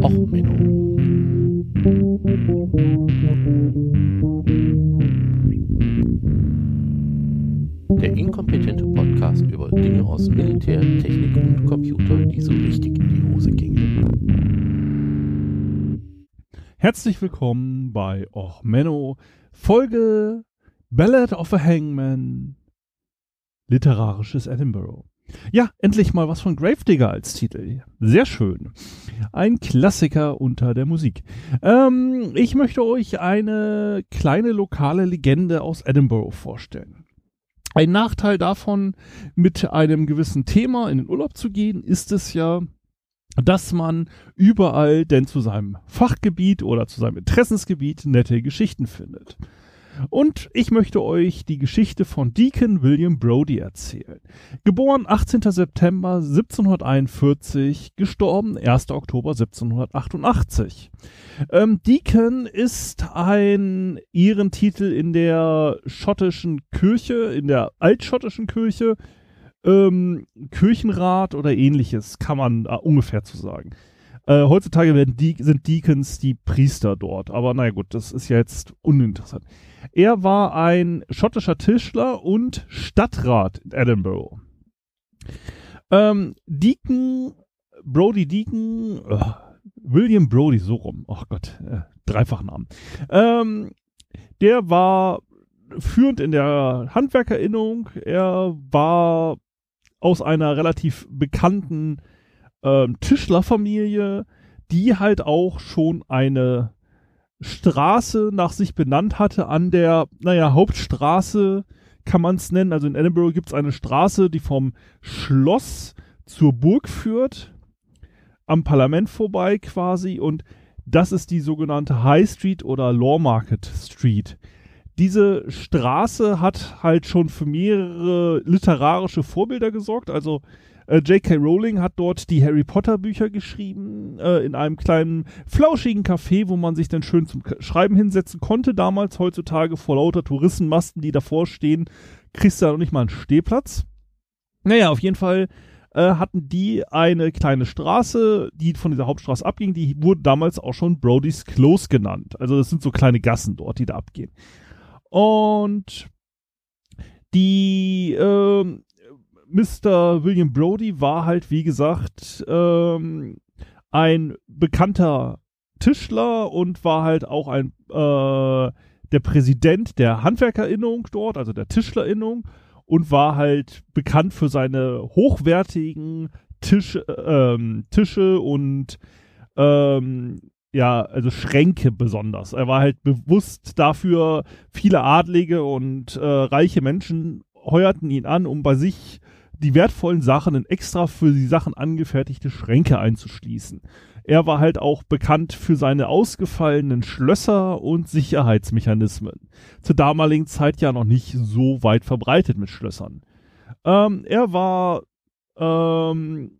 Och, Menno. Der inkompetente Podcast über Dinge aus Militär, Technik und Computer, die so richtig in die Hose gingen. Herzlich willkommen bei Och Menno, Folge Ballad of a Hangman, literarisches Edinburgh. Ja, endlich mal was von Gravedigger als Titel. Sehr schön. Ein Klassiker unter der Musik. Ähm, ich möchte euch eine kleine lokale Legende aus Edinburgh vorstellen. Ein Nachteil davon, mit einem gewissen Thema in den Urlaub zu gehen, ist es ja, dass man überall denn zu seinem Fachgebiet oder zu seinem Interessensgebiet nette Geschichten findet. Und ich möchte euch die Geschichte von Deacon William Brody erzählen. Geboren 18. September 1741, gestorben 1. Oktober 1788. Ähm, Deacon ist ein Ehrentitel in der schottischen Kirche, in der altschottischen Kirche, ähm, Kirchenrat oder ähnliches, kann man äh, ungefähr zu sagen. Äh, heutzutage werden die, sind Deacons die Priester dort, aber naja gut, das ist ja jetzt uninteressant. Er war ein schottischer Tischler und Stadtrat in Edinburgh. Ähm, Deacon, Brody Deacon, oh, William Brody, so rum, ach Gott, äh, Dreifachnamen. Ähm, der war führend in der Handwerkerinnung. Er war aus einer relativ bekannten äh, Tischlerfamilie, die halt auch schon eine Straße nach sich benannt hatte an der, naja, Hauptstraße kann man es nennen. Also in Edinburgh gibt es eine Straße, die vom Schloss zur Burg führt, am Parlament vorbei quasi und das ist die sogenannte High Street oder Law Market Street. Diese Straße hat halt schon für mehrere literarische Vorbilder gesorgt. Also J.K. Rowling hat dort die Harry Potter Bücher geschrieben, äh, in einem kleinen, flauschigen Café, wo man sich dann schön zum Schreiben hinsetzen konnte. Damals, heutzutage, vor lauter Touristenmasten, die davor stehen, kriegst du da noch nicht mal einen Stehplatz. Naja, auf jeden Fall äh, hatten die eine kleine Straße, die von dieser Hauptstraße abging. Die wurde damals auch schon Brody's Close genannt. Also das sind so kleine Gassen dort, die da abgehen. Und die äh, Mr. William Brody war halt, wie gesagt, ähm, ein bekannter Tischler und war halt auch ein äh, der Präsident der Handwerkerinnung dort, also der Tischlerinnung und war halt bekannt für seine hochwertigen Tisch, ähm, Tische und ähm, ja, also Schränke besonders. Er war halt bewusst dafür, viele Adlige und äh, reiche Menschen heuerten ihn an, um bei sich die wertvollen Sachen in extra für die Sachen angefertigte Schränke einzuschließen. Er war halt auch bekannt für seine ausgefallenen Schlösser und Sicherheitsmechanismen. Zur damaligen Zeit ja noch nicht so weit verbreitet mit Schlössern. Ähm, er war ähm,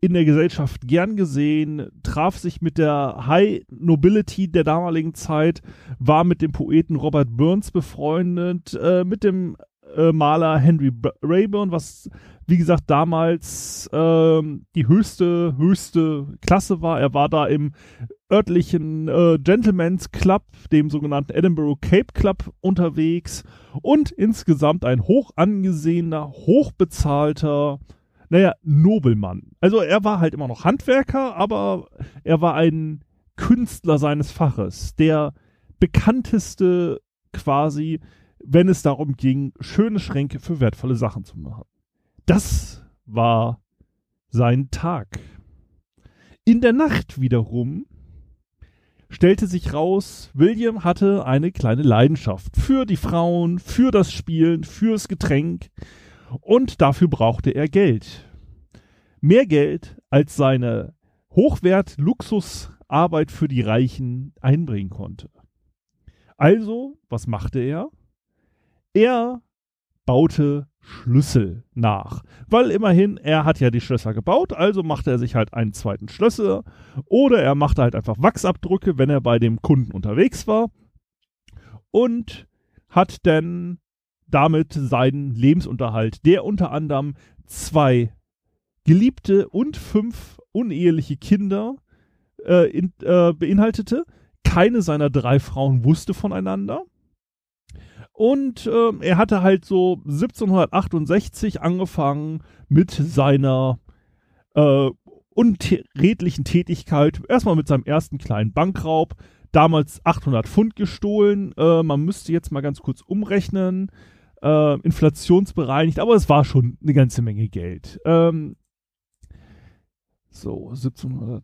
in der Gesellschaft gern gesehen, traf sich mit der High Nobility der damaligen Zeit, war mit dem Poeten Robert Burns befreundet, äh, mit dem äh, Maler Henry Rayburn, was wie gesagt damals ähm, die höchste, höchste Klasse war. Er war da im örtlichen äh, Gentleman's Club, dem sogenannten Edinburgh Cape Club unterwegs und insgesamt ein hoch angesehener, hochbezahlter, naja, Nobelmann. Also er war halt immer noch Handwerker, aber er war ein Künstler seines Faches, der bekannteste quasi, wenn es darum ging, schöne Schränke für wertvolle Sachen zu machen. Das war sein Tag. In der Nacht wiederum stellte sich raus, William hatte eine kleine Leidenschaft für die Frauen, für das Spielen, fürs Getränk und dafür brauchte er Geld. Mehr Geld, als seine Hochwert-Luxusarbeit für die Reichen einbringen konnte. Also, was machte er? Er baute Schlüssel nach. Weil immerhin, er hat ja die Schlösser gebaut, also machte er sich halt einen zweiten Schlüssel oder er machte halt einfach Wachsabdrücke, wenn er bei dem Kunden unterwegs war und hat dann damit seinen Lebensunterhalt, der unter anderem zwei Geliebte und fünf uneheliche Kinder äh, in, äh, beinhaltete. Keine seiner drei Frauen wusste voneinander. Und äh, er hatte halt so 1768 angefangen mit seiner äh, unredlichen Tätigkeit. Erstmal mit seinem ersten kleinen Bankraub. Damals 800 Pfund gestohlen. Äh, man müsste jetzt mal ganz kurz umrechnen. Äh, inflationsbereinigt, aber es war schon eine ganze Menge Geld. Ähm, so, 1700.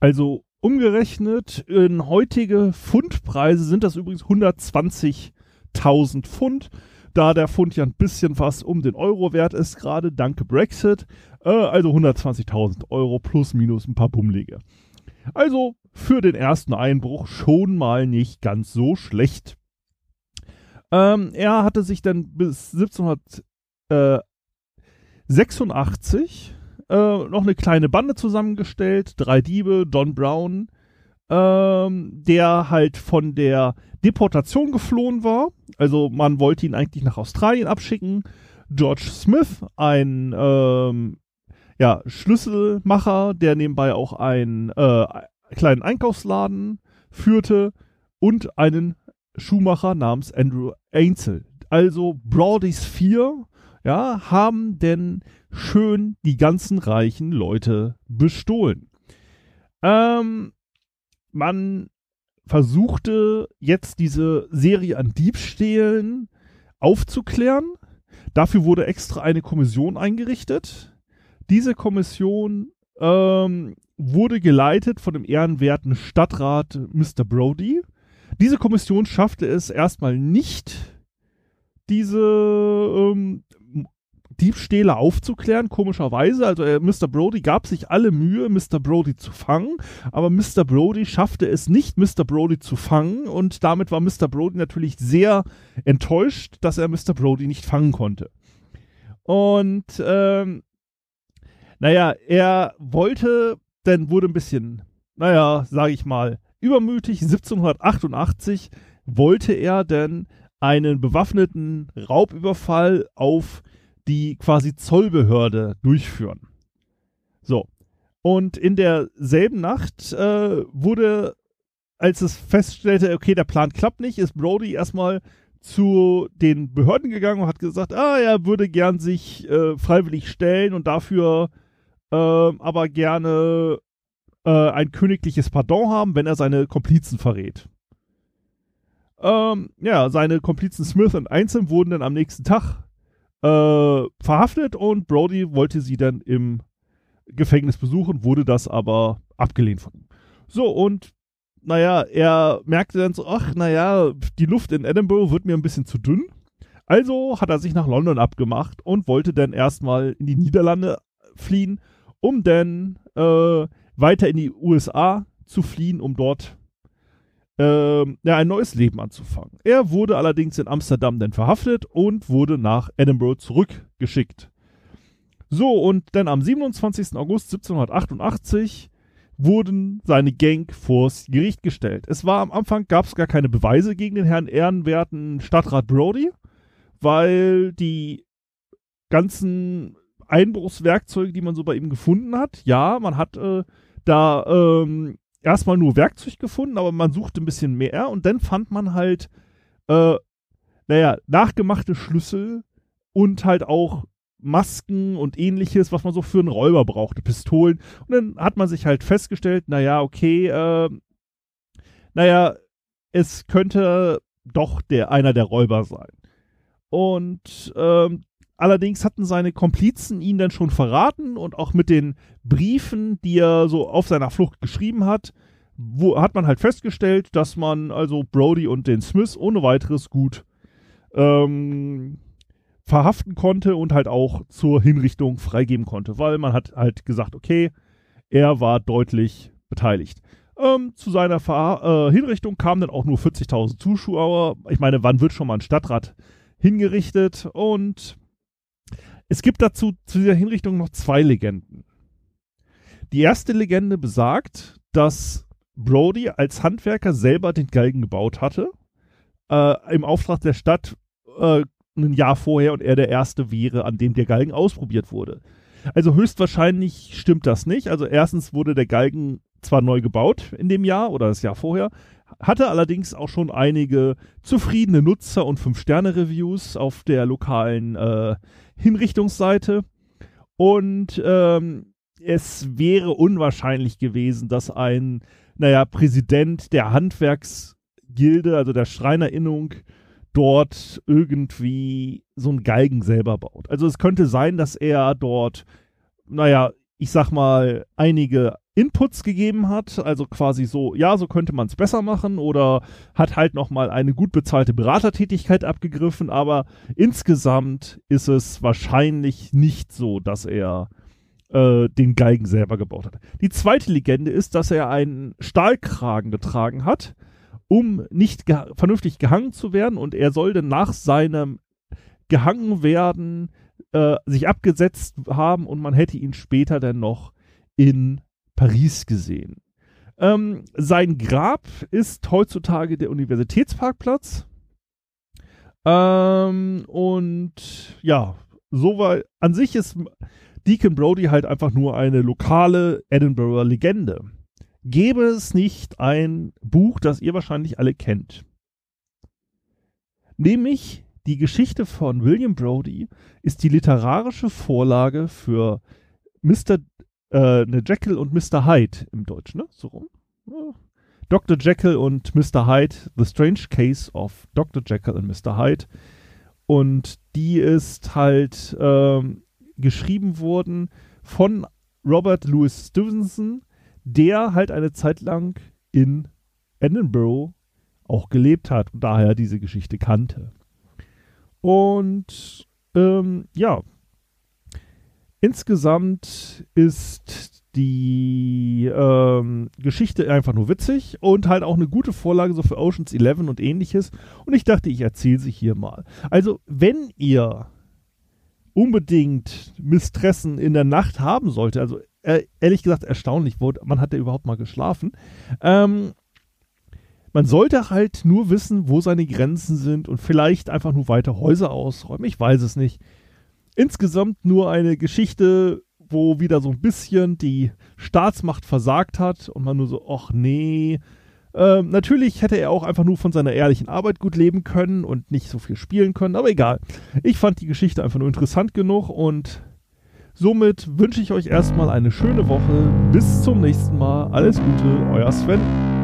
Also umgerechnet in heutige Pfundpreise sind das übrigens 120.000 Pfund. Da der Pfund ja ein bisschen was um den Euro wert ist, gerade danke Brexit. Äh, also 120.000 Euro plus minus ein paar Bummlige. Also für den ersten Einbruch schon mal nicht ganz so schlecht. Ähm, er hatte sich dann bis 1786 äh, noch eine kleine Bande zusammengestellt, drei Diebe, Don Brown, ähm, der halt von der Deportation geflohen war. Also man wollte ihn eigentlich nach Australien abschicken. George Smith, ein ähm, ja, Schlüsselmacher, der nebenbei auch einen äh, kleinen Einkaufsladen führte und einen Schuhmacher namens Andrew Ainsel. Also Broadys vier ja, haben denn schön die ganzen reichen Leute bestohlen. Ähm, man versuchte jetzt diese Serie an Diebstählen aufzuklären. Dafür wurde extra eine Kommission eingerichtet. Diese Kommission ähm, wurde geleitet von dem ehrenwerten Stadtrat Mr. Brody. Diese Kommission schaffte es erstmal nicht, diese ähm, Diebstähle aufzuklären, komischerweise. Also äh, Mr. Brody gab sich alle Mühe, Mr. Brody zu fangen, aber Mr. Brody schaffte es nicht, Mr. Brody zu fangen und damit war Mr. Brody natürlich sehr enttäuscht, dass er Mr. Brody nicht fangen konnte. Und ähm, naja, er wollte, dann wurde ein bisschen, naja, sage ich mal, übermütig. 1788 wollte er denn einen bewaffneten Raubüberfall auf die quasi Zollbehörde durchführen. So. Und in derselben Nacht äh, wurde, als es feststellte, okay, der Plan klappt nicht, ist Brody erstmal zu den Behörden gegangen und hat gesagt, ah, er würde gern sich äh, freiwillig stellen und dafür äh, aber gerne äh, ein königliches Pardon haben, wenn er seine Komplizen verrät. Ähm, ja, seine Komplizen Smith und Einzeln wurden dann am nächsten Tag äh, verhaftet und Brody wollte sie dann im Gefängnis besuchen, wurde das aber abgelehnt von ihm. So, und naja, er merkte dann so, ach, naja, die Luft in Edinburgh wird mir ein bisschen zu dünn. Also hat er sich nach London abgemacht und wollte dann erstmal in die Niederlande fliehen, um dann äh, weiter in die USA zu fliehen, um dort ähm, ja, ein neues Leben anzufangen. Er wurde allerdings in Amsterdam dann verhaftet und wurde nach Edinburgh zurückgeschickt. So, und dann am 27. August 1788 wurden seine Gang vors Gericht gestellt. Es war am Anfang, gab es gar keine Beweise gegen den Herrn ehrenwerten Stadtrat Brody, weil die ganzen Einbruchswerkzeuge, die man so bei ihm gefunden hat, ja, man hat äh, da ähm, erstmal nur Werkzeug gefunden, aber man suchte ein bisschen mehr und dann fand man halt, äh, naja, nachgemachte Schlüssel und halt auch Masken und ähnliches, was man so für einen Räuber brauchte, Pistolen. Und dann hat man sich halt festgestellt, naja, okay, äh, naja, es könnte doch der einer der Räuber sein. Und ähm, Allerdings hatten seine Komplizen ihn dann schon verraten und auch mit den Briefen, die er so auf seiner Flucht geschrieben hat, wo, hat man halt festgestellt, dass man also Brody und den Smith ohne weiteres gut ähm, verhaften konnte und halt auch zur Hinrichtung freigeben konnte, weil man hat halt gesagt, okay, er war deutlich beteiligt. Ähm, zu seiner Ver äh, Hinrichtung kamen dann auch nur 40.000 Zuschauer. Ich meine, wann wird schon mal ein Stadtrat hingerichtet? Und es gibt dazu zu dieser Hinrichtung noch zwei Legenden. Die erste Legende besagt, dass Brody als Handwerker selber den Galgen gebaut hatte, äh, im Auftrag der Stadt äh, ein Jahr vorher und er der Erste wäre, an dem der Galgen ausprobiert wurde. Also höchstwahrscheinlich stimmt das nicht. Also erstens wurde der Galgen zwar neu gebaut in dem Jahr oder das Jahr vorher, hatte allerdings auch schon einige zufriedene Nutzer und 5-Sterne-Reviews auf der lokalen äh, Hinrichtungsseite. Und ähm, es wäre unwahrscheinlich gewesen, dass ein, naja, Präsident der Handwerksgilde, also der Schreinerinnung, dort irgendwie so einen Galgen selber baut. Also es könnte sein, dass er dort, naja, ich sag mal, einige Inputs gegeben hat, also quasi so, ja, so könnte man es besser machen oder hat halt nochmal eine gut bezahlte Beratertätigkeit abgegriffen, aber insgesamt ist es wahrscheinlich nicht so, dass er äh, den Galgen selber gebaut hat. Die zweite Legende ist, dass er einen Stahlkragen getragen hat, um nicht ge vernünftig gehangen zu werden. Und er sollte nach seinem gehangen werden äh, sich abgesetzt haben und man hätte ihn später dann noch in Paris gesehen. Ähm, sein Grab ist heutzutage der Universitätsparkplatz. Ähm, und ja, so war an sich ist Deacon Brody halt einfach nur eine lokale Edinburgher Legende. Gäbe es nicht ein Buch, das ihr wahrscheinlich alle kennt. Nämlich die Geschichte von William Brody ist die literarische Vorlage für Mr äh, eine Jekyll und Mr. Hyde im Deutschen, ne? So rum. Ja. Dr. Jekyll und Mr. Hyde, The Strange Case of Dr. Jekyll and Mr. Hyde. Und die ist halt ähm, geschrieben worden von Robert Louis Stevenson, der halt eine Zeit lang in Edinburgh auch gelebt hat und daher diese Geschichte kannte. Und ähm, ja, Insgesamt ist die ähm, Geschichte einfach nur witzig und halt auch eine gute Vorlage so für Oceans 11 und ähnliches. Und ich dachte, ich erzähle sie hier mal. Also, wenn ihr unbedingt Mistressen in der Nacht haben sollte, also äh, ehrlich gesagt erstaunlich, man hat ja überhaupt mal geschlafen, ähm, man sollte halt nur wissen, wo seine Grenzen sind und vielleicht einfach nur weiter Häuser ausräumen. Ich weiß es nicht insgesamt nur eine Geschichte, wo wieder so ein bisschen die Staatsmacht versagt hat und man nur so, ach nee. Ähm, natürlich hätte er auch einfach nur von seiner ehrlichen Arbeit gut leben können und nicht so viel spielen können, aber egal. Ich fand die Geschichte einfach nur interessant genug und somit wünsche ich euch erstmal eine schöne Woche. Bis zum nächsten Mal. Alles Gute, euer Sven.